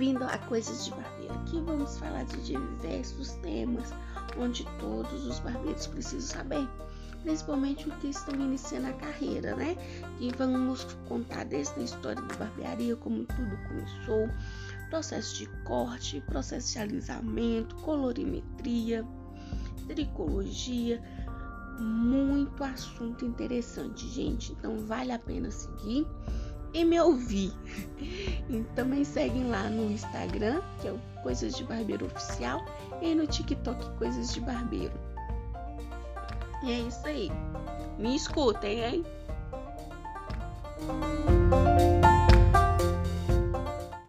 Bem-vindo a Coisas de Barbeiro. Aqui vamos falar de diversos temas onde todos os barbeiros precisam saber, principalmente os que estão iniciando a carreira, né? E vamos contar desde a história da barbearia, como tudo começou, processo de corte, processo de alisamento, colorimetria, tricologia, muito assunto interessante, gente. Então vale a pena seguir e me ouvir. E também seguem lá no Instagram, que é o Coisas de Barbeiro Oficial, e no TikTok Coisas de Barbeiro. E é isso aí. Me escutem, hein?